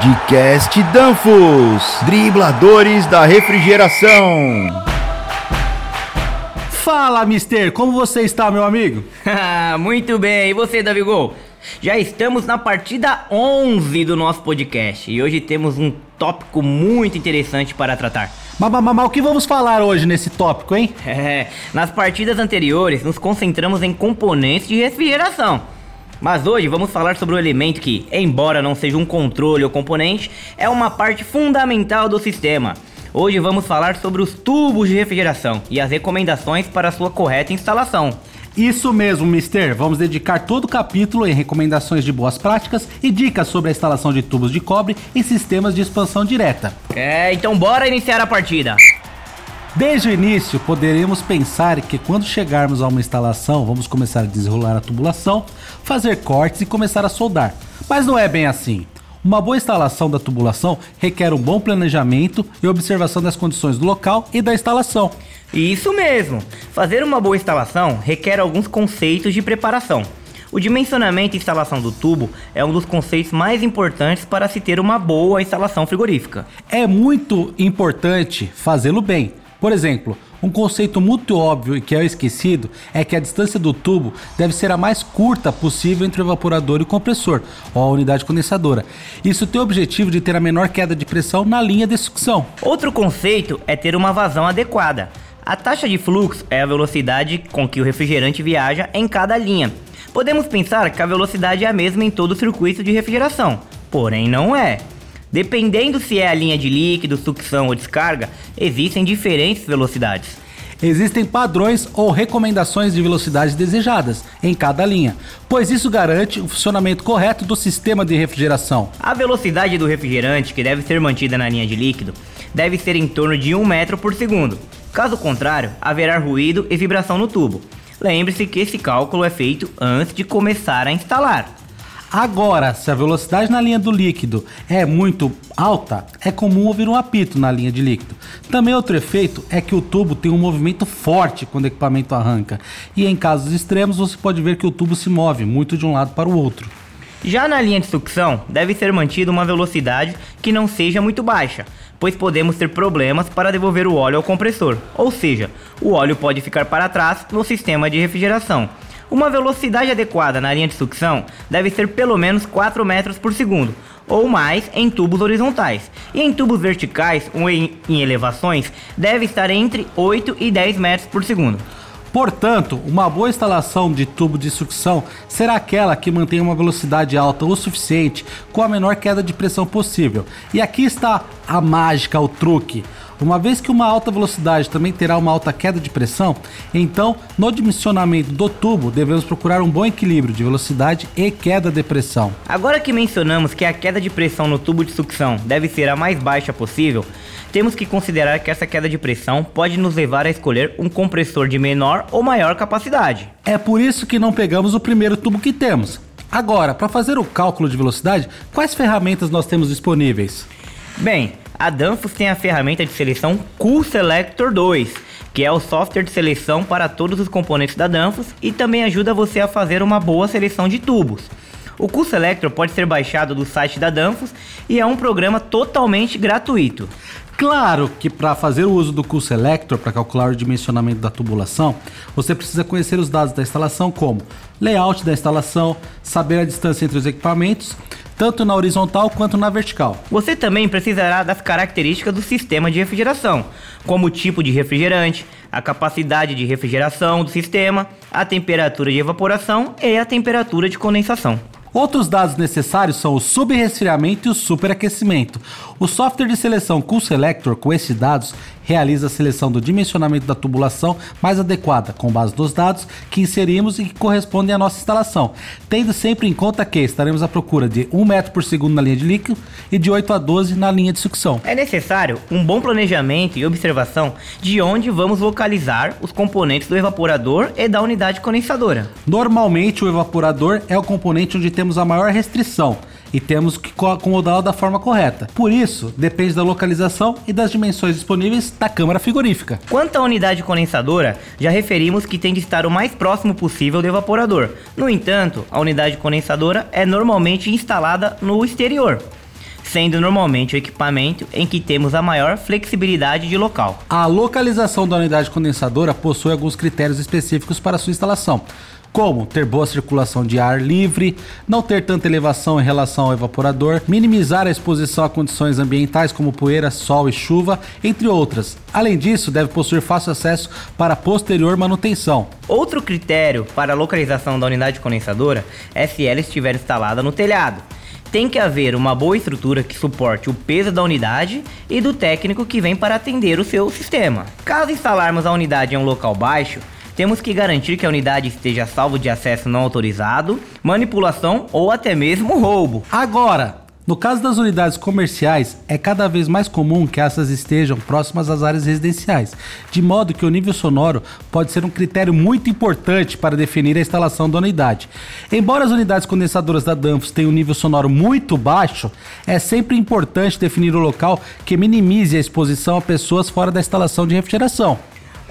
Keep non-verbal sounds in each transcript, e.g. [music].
Podcast Danfos, dribladores da refrigeração. Fala, Mister, como você está, meu amigo? [laughs] Muito bem, e você, Davi Gol? Já estamos na partida 11 do nosso podcast e hoje temos um tópico muito interessante para tratar. Mas, mas, mas o que vamos falar hoje nesse tópico, hein? [laughs] É, nas partidas anteriores nos concentramos em componentes de refrigeração. Mas hoje vamos falar sobre um elemento que, embora não seja um controle ou componente, é uma parte fundamental do sistema. Hoje vamos falar sobre os tubos de refrigeração e as recomendações para sua correta instalação. Isso mesmo, Mister. Vamos dedicar todo o capítulo em recomendações de boas práticas e dicas sobre a instalação de tubos de cobre em sistemas de expansão direta. É, então bora iniciar a partida. Desde o início, poderemos pensar que quando chegarmos a uma instalação, vamos começar a desenrolar a tubulação, fazer cortes e começar a soldar. Mas não é bem assim. Uma boa instalação da tubulação requer um bom planejamento e observação das condições do local e da instalação. Isso mesmo! Fazer uma boa instalação requer alguns conceitos de preparação. O dimensionamento e instalação do tubo é um dos conceitos mais importantes para se ter uma boa instalação frigorífica. É muito importante fazê-lo bem. Por exemplo, um conceito muito óbvio e que é esquecido é que a distância do tubo deve ser a mais curta possível entre o evaporador e o compressor, ou a unidade condensadora. Isso tem o objetivo de ter a menor queda de pressão na linha de sucção. Outro conceito é ter uma vazão adequada. A taxa de fluxo é a velocidade com que o refrigerante viaja em cada linha. Podemos pensar que a velocidade é a mesma em todo o circuito de refrigeração, porém não é. Dependendo se é a linha de líquido, sucção ou descarga, existem diferentes velocidades. Existem padrões ou recomendações de velocidades desejadas em cada linha, pois isso garante o funcionamento correto do sistema de refrigeração. A velocidade do refrigerante, que deve ser mantida na linha de líquido, deve ser em torno de 1 metro por segundo. Caso contrário, haverá ruído e vibração no tubo. Lembre-se que esse cálculo é feito antes de começar a instalar. Agora, se a velocidade na linha do líquido é muito alta, é comum ouvir um apito na linha de líquido. Também outro efeito é que o tubo tem um movimento forte quando o equipamento arranca, e em casos extremos você pode ver que o tubo se move muito de um lado para o outro. Já na linha de sucção, deve ser mantida uma velocidade que não seja muito baixa, pois podemos ter problemas para devolver o óleo ao compressor, ou seja, o óleo pode ficar para trás no sistema de refrigeração uma velocidade adequada na linha de sucção deve ser pelo menos 4 metros por segundo, ou mais em tubos horizontais. E em tubos verticais ou em, em elevações deve estar entre 8 e 10 metros por segundo. Portanto, uma boa instalação de tubo de sucção será aquela que mantém uma velocidade alta o suficiente com a menor queda de pressão possível. E aqui está a mágica, o truque. Uma vez que uma alta velocidade também terá uma alta queda de pressão, então no dimensionamento do tubo devemos procurar um bom equilíbrio de velocidade e queda de pressão. Agora que mencionamos que a queda de pressão no tubo de sucção deve ser a mais baixa possível, temos que considerar que essa queda de pressão pode nos levar a escolher um compressor de menor ou maior capacidade. É por isso que não pegamos o primeiro tubo que temos. Agora, para fazer o cálculo de velocidade, quais ferramentas nós temos disponíveis? Bem, a Danfoss tem a ferramenta de seleção Cool Selector 2, que é o software de seleção para todos os componentes da Danfoss e também ajuda você a fazer uma boa seleção de tubos. O Cool Selector pode ser baixado do site da Danfoss e é um programa totalmente gratuito. Claro que para fazer o uso do Cool Selector para calcular o dimensionamento da tubulação, você precisa conhecer os dados da instalação como layout da instalação, saber a distância entre os equipamentos tanto na horizontal quanto na vertical. Você também precisará das características do sistema de refrigeração, como o tipo de refrigerante, a capacidade de refrigeração do sistema, a temperatura de evaporação e a temperatura de condensação. Outros dados necessários são o subresfriamento e o superaquecimento. O software de seleção Cool Selector com esses dados realiza a seleção do dimensionamento da tubulação mais adequada, com base nos dados que inserimos e que correspondem à nossa instalação, tendo sempre em conta que estaremos à procura de 1 metro por segundo na linha de líquido e de 8 a 12 na linha de sucção. É necessário um bom planejamento e observação de onde vamos localizar os componentes do evaporador e da unidade condensadora. Normalmente o evaporador é o componente onde temos a maior restrição e temos que acomodá-lo da forma correta. Por isso, depende da localização e das dimensões disponíveis da câmara frigorífica. Quanto à unidade condensadora, já referimos que tem de estar o mais próximo possível do evaporador. No entanto, a unidade condensadora é normalmente instalada no exterior. sendo normalmente o equipamento em que temos a maior flexibilidade de local. A localização da unidade condensadora possui alguns critérios específicos para sua instalação como ter boa circulação de ar livre, não ter tanta elevação em relação ao evaporador, minimizar a exposição a condições ambientais como poeira, sol e chuva, entre outras. Além disso, deve possuir fácil acesso para posterior manutenção. Outro critério para a localização da unidade condensadora é se ela estiver instalada no telhado tem que haver uma boa estrutura que suporte o peso da unidade e do técnico que vem para atender o seu sistema. Caso instalarmos a unidade em um local baixo, temos que garantir que a unidade esteja salvo de acesso não autorizado, manipulação ou até mesmo roubo. Agora, no caso das unidades comerciais, é cada vez mais comum que essas estejam próximas às áreas residenciais, de modo que o nível sonoro pode ser um critério muito importante para definir a instalação da unidade. Embora as unidades condensadoras da Danfoss tenham um nível sonoro muito baixo, é sempre importante definir o local que minimize a exposição a pessoas fora da instalação de refrigeração.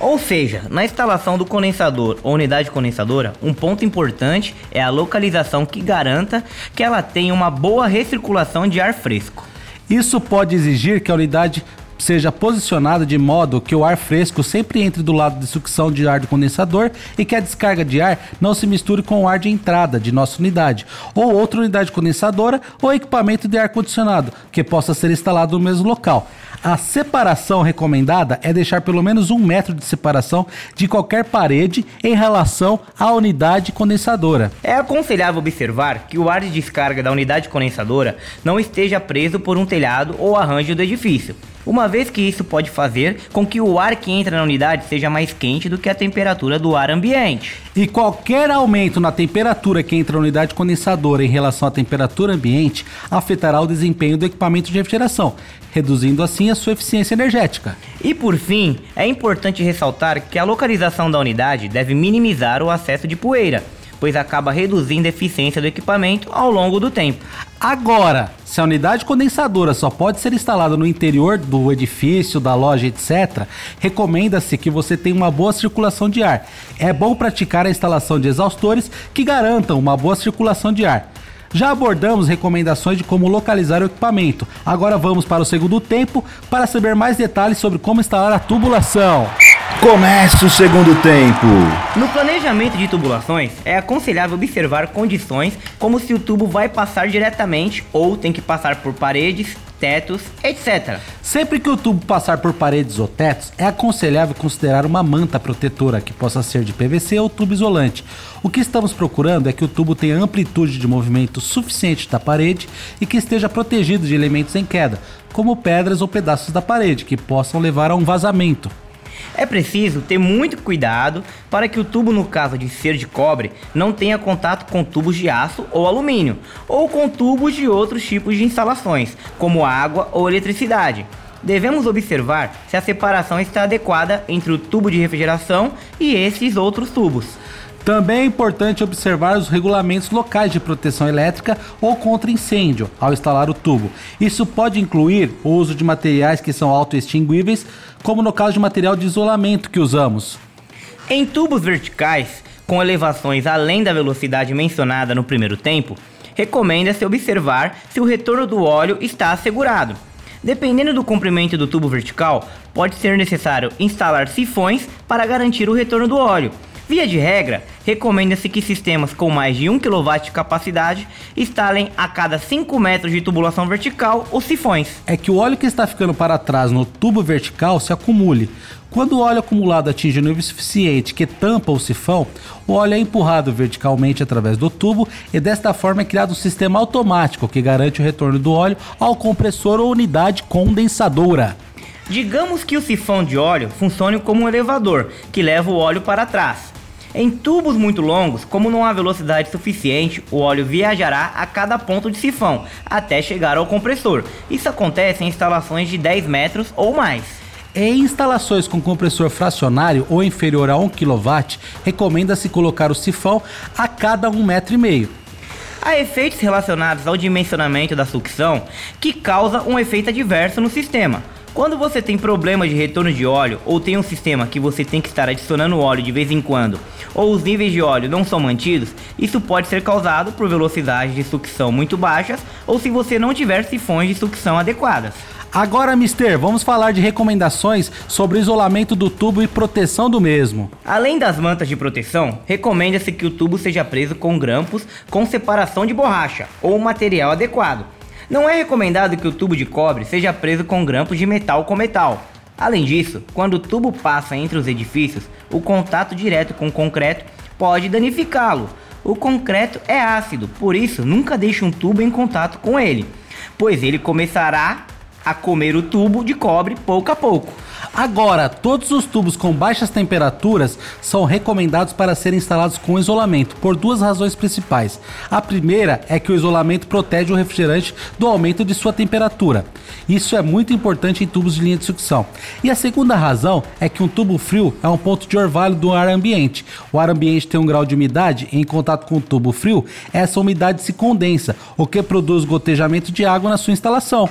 Ou seja, na instalação do condensador ou unidade condensadora, um ponto importante é a localização que garanta que ela tenha uma boa recirculação de ar fresco. Isso pode exigir que a unidade seja posicionada de modo que o ar fresco sempre entre do lado de sucção de ar do condensador e que a descarga de ar não se misture com o ar de entrada de nossa unidade, ou outra unidade condensadora ou equipamento de ar condicionado que possa ser instalado no mesmo local. A separação recomendada é deixar pelo menos um metro de separação de qualquer parede em relação à unidade condensadora. É aconselhável observar que o ar de descarga da unidade condensadora não esteja preso por um telhado ou arranjo do edifício uma vez que isso pode fazer com que o ar que entra na unidade seja mais quente do que a temperatura do ar ambiente. E qualquer aumento na temperatura que entra na unidade condensadora em relação à temperatura ambiente afetará o desempenho do equipamento de refrigeração, reduzindo assim a sua eficiência energética. E por fim, é importante ressaltar que a localização da unidade deve minimizar o acesso de poeira pois acaba reduzindo a eficiência do equipamento ao longo do tempo. Agora, se a unidade condensadora só pode ser instalada no interior do edifício, da loja, etc., recomenda-se que você tenha uma boa circulação de ar. É bom praticar a instalação de exaustores que garantam uma boa circulação de ar. Já abordamos recomendações de como localizar o equipamento. Agora vamos para o segundo tempo para saber mais detalhes sobre como instalar a tubulação. Começa o segundo tempo. No planejamento de tubulações, é aconselhável observar condições como se o tubo vai passar diretamente ou tem que passar por paredes, tetos, etc. Sempre que o tubo passar por paredes ou tetos, é aconselhável considerar uma manta protetora que possa ser de PVC ou tubo isolante. O que estamos procurando é que o tubo tenha amplitude de movimento suficiente da parede e que esteja protegido de elementos em queda, como pedras ou pedaços da parede que possam levar a um vazamento. É preciso ter muito cuidado para que o tubo, no caso de ser de cobre, não tenha contato com tubos de aço ou alumínio, ou com tubos de outros tipos de instalações, como água ou eletricidade. Devemos observar se a separação está adequada entre o tubo de refrigeração e esses outros tubos. Também é importante observar os regulamentos locais de proteção elétrica ou contra incêndio ao instalar o tubo. Isso pode incluir o uso de materiais que são autoextinguíveis, como no caso de material de isolamento que usamos. Em tubos verticais, com elevações além da velocidade mencionada no primeiro tempo, recomenda-se observar se o retorno do óleo está assegurado. Dependendo do comprimento do tubo vertical, pode ser necessário instalar sifões para garantir o retorno do óleo Via de regra, recomenda-se que sistemas com mais de 1 kW de capacidade instalem a cada 5 metros de tubulação vertical os sifões. É que o óleo que está ficando para trás no tubo vertical se acumule. Quando o óleo acumulado atinge o nível suficiente que tampa o sifão, o óleo é empurrado verticalmente através do tubo e desta forma é criado um sistema automático que garante o retorno do óleo ao compressor ou unidade condensadora. Digamos que o sifão de óleo funcione como um elevador que leva o óleo para trás. Em tubos muito longos, como não há velocidade suficiente, o óleo viajará a cada ponto de sifão até chegar ao compressor. Isso acontece em instalações de 10 metros ou mais. Em instalações com compressor fracionário ou inferior a 1 kW, recomenda-se colocar o sifão a cada 1,5 metro. E meio. Há efeitos relacionados ao dimensionamento da sucção que causa um efeito adverso no sistema Quando você tem problemas de retorno de óleo ou tem um sistema que você tem que estar adicionando óleo de vez em quando, ou os níveis de óleo não são mantidos, isso pode ser causado por velocidades de sucção muito baixas ou se você não tiver sifões de sucção adequadas. Agora, Mister, vamos falar de recomendações sobre o isolamento do tubo e proteção do mesmo. Além das mantas de proteção, recomenda-se que o tubo seja preso com grampos com separação de borracha ou material adequado. Não é recomendado que o tubo de cobre seja preso com grampos de metal com metal. Além disso, quando o tubo passa entre os edifícios, o contato direto com o concreto pode danificá-lo. O concreto é ácido, por isso nunca deixe um tubo em contato com ele, pois ele começará a comer o tubo de cobre pouco a pouco. Agora, todos os tubos com baixas temperaturas são recomendados para serem instalados com isolamento, por duas razões principais. A primeira é que o isolamento protege o refrigerante do aumento de sua temperatura. Isso é muito importante em tubos de linha de sucção. E a segunda razão é que um tubo frio é um ponto de orvalho do ar ambiente. O ar ambiente tem um grau de umidade em contato com o tubo frio, essa umidade se condensa, o que produz gotejamento de água na sua instalação.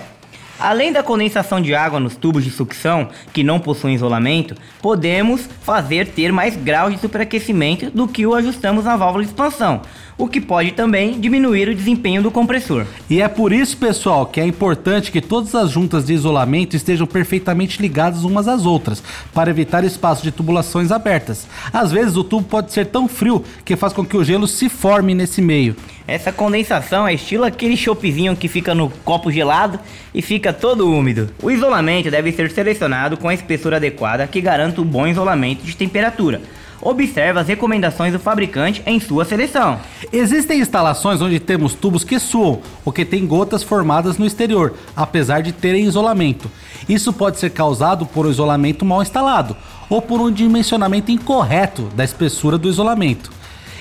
Além da condensação de água nos tubos de sucção, que não possuem isolamento, podemos fazer ter mais graus de superaquecimento do que o ajustamos na válvula de expansão, o que pode também diminuir o desempenho do compressor. E é por isso, pessoal, que é importante que todas as juntas de isolamento estejam perfeitamente ligadas umas às outras, para evitar espaço de tubulações abertas. Às vezes o tubo pode ser tão frio que faz com que o gelo se forme nesse meio. Essa condensação é estilo aquele choppzinho que fica no copo gelado e fica todo úmido. O isolamento deve ser selecionado com a espessura adequada que garanta o bom isolamento de temperatura. Observe as recomendações do fabricante em sua seleção. Existem instalações onde temos tubos que suam ou que têm gotas formadas no exterior, apesar de terem isolamento. Isso pode ser causado por um isolamento mal instalado ou por um dimensionamento incorreto da espessura do isolamento.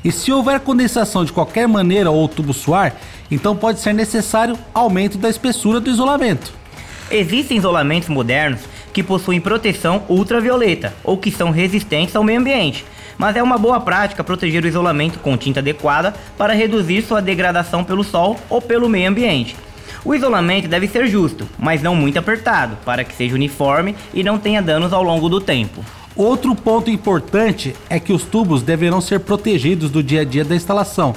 E se houver condensação de qualquer maneira ou tubo suar, então pode ser necessário aumento da espessura do isolamento. Existem isolamentos modernos que possuem proteção ultravioleta ou que são resistentes ao meio ambiente, mas é uma boa prática proteger o isolamento com tinta adequada para reduzir sua degradação pelo sol ou pelo meio ambiente. O isolamento deve ser justo, mas não muito apertado, para que seja uniforme e não tenha danos ao longo do tempo. Outro ponto importante é que os tubos deverão ser protegidos do dia a dia da instalação.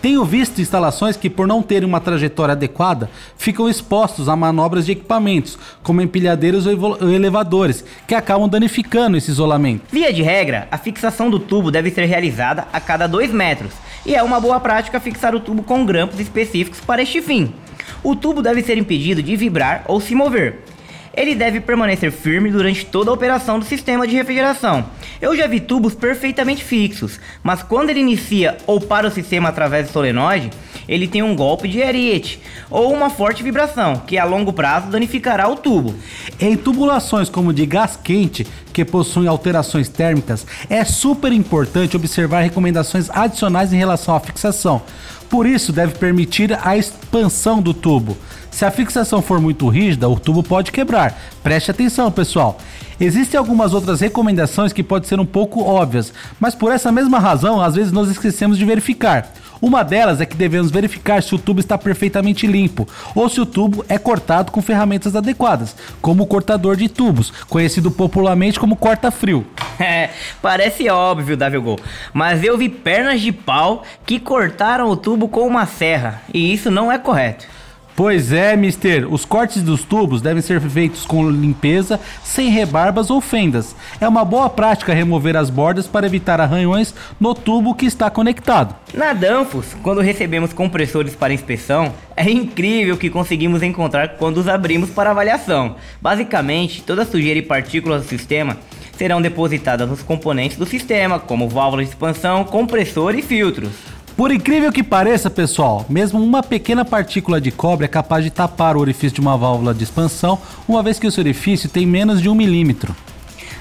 Tenho visto instalações que, por não terem uma trajetória adequada, ficam expostos a manobras de equipamentos, como empilhadeiros ou elevadores, que acabam danificando esse isolamento. Via de regra, a fixação do tubo deve ser realizada a cada 2 metros, e é uma boa prática fixar o tubo com grampos específicos para este fim. O tubo deve ser impedido de vibrar ou se mover ele deve permanecer firme durante toda a operação do sistema de refrigeração. Eu já vi tubos perfeitamente fixos, mas quando ele inicia ou para o sistema através do solenoide, ele tem um golpe de ariete ou uma forte vibração, que a longo prazo danificará o tubo. Em tubulações como de gás quente, que possuem alterações térmicas, é super importante observar recomendações adicionais em relação à fixação. Por isso, deve permitir a expansão do tubo. Se a fixação for muito rígida, o tubo pode quebrar. Preste atenção, pessoal. Existem algumas outras recomendações que podem ser um pouco óbvias, mas por essa mesma razão, às vezes nós esquecemos de verificar. Uma delas é que devemos verificar se o tubo está perfeitamente limpo ou se o tubo é cortado com ferramentas adequadas, como o cortador de tubos, conhecido popularmente como corta-frio. [laughs] É, parece óbvio, Davi mas eu vi pernas de pau que cortaram o tubo com uma serra, e isso não é correto. Pois é, mister. Os cortes dos tubos devem ser feitos com limpeza, sem rebarbas ou fendas. É uma boa prática remover as bordas para evitar arranhões no tubo que está conectado. Na Danfoss, quando recebemos compressores para inspeção, é incrível o que conseguimos encontrar quando os abrimos para avaliação. Basicamente, toda sujeira e partículas do sistema serão depositadas nos componentes do sistema, como válvulas de expansão, compressor e filtros. Por incrível que pareça, pessoal, mesmo uma pequena partícula de cobre é capaz de tapar o orifício de uma válvula de expansão, uma vez que esse orifício tem menos de um milímetro.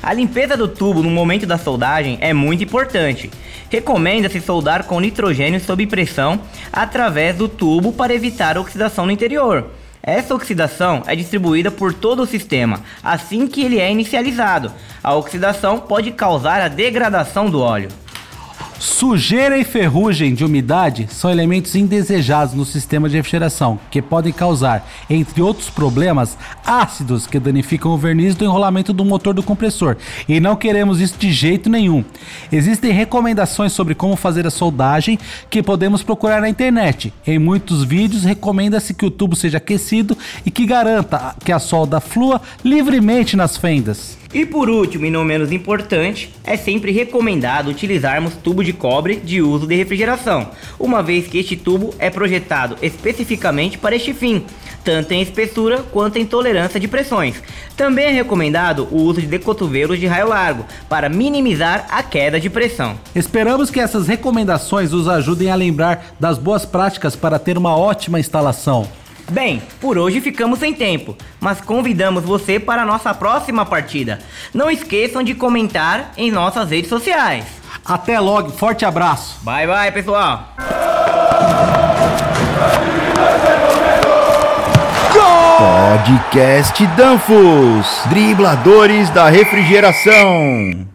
A limpeza do tubo no momento da soldagem é muito importante. Recomenda-se soldar com nitrogênio sob pressão através do tubo para evitar oxidação no interior. Essa oxidação é distribuída por todo o sistema assim que ele é inicializado. A oxidação pode causar a degradação do óleo. Sujeira e ferrugem de umidade são elementos indesejados no sistema de refrigeração, que podem causar, entre outros problemas, ácidos que danificam o verniz do enrolamento do motor do compressor. E não queremos isso de jeito nenhum. Existem recomendações sobre como fazer a soldagem que podemos procurar na internet. Em muitos vídeos recomenda-se que o tubo seja aquecido e que garanta que a solda flua livremente nas fendas. E por último, e não menos importante, é sempre recomendado utilizarmos tubo de cobre de uso de refrigeração, uma vez que este tubo é projetado especificamente para este fim, tanto em espessura quanto em tolerância de pressões. Também é recomendado o uso de decotovelos de raio largo para minimizar a queda de pressão. Esperamos que essas recomendações os ajudem a lembrar das boas práticas para ter uma ótima instalação. Bem, por hoje ficamos sem tempo, mas convidamos você para a nossa próxima partida. Não esqueçam de comentar em nossas redes sociais. Até logo, forte abraço. Bye bye, pessoal. Podcast Danfos, dribladores da refrigeração.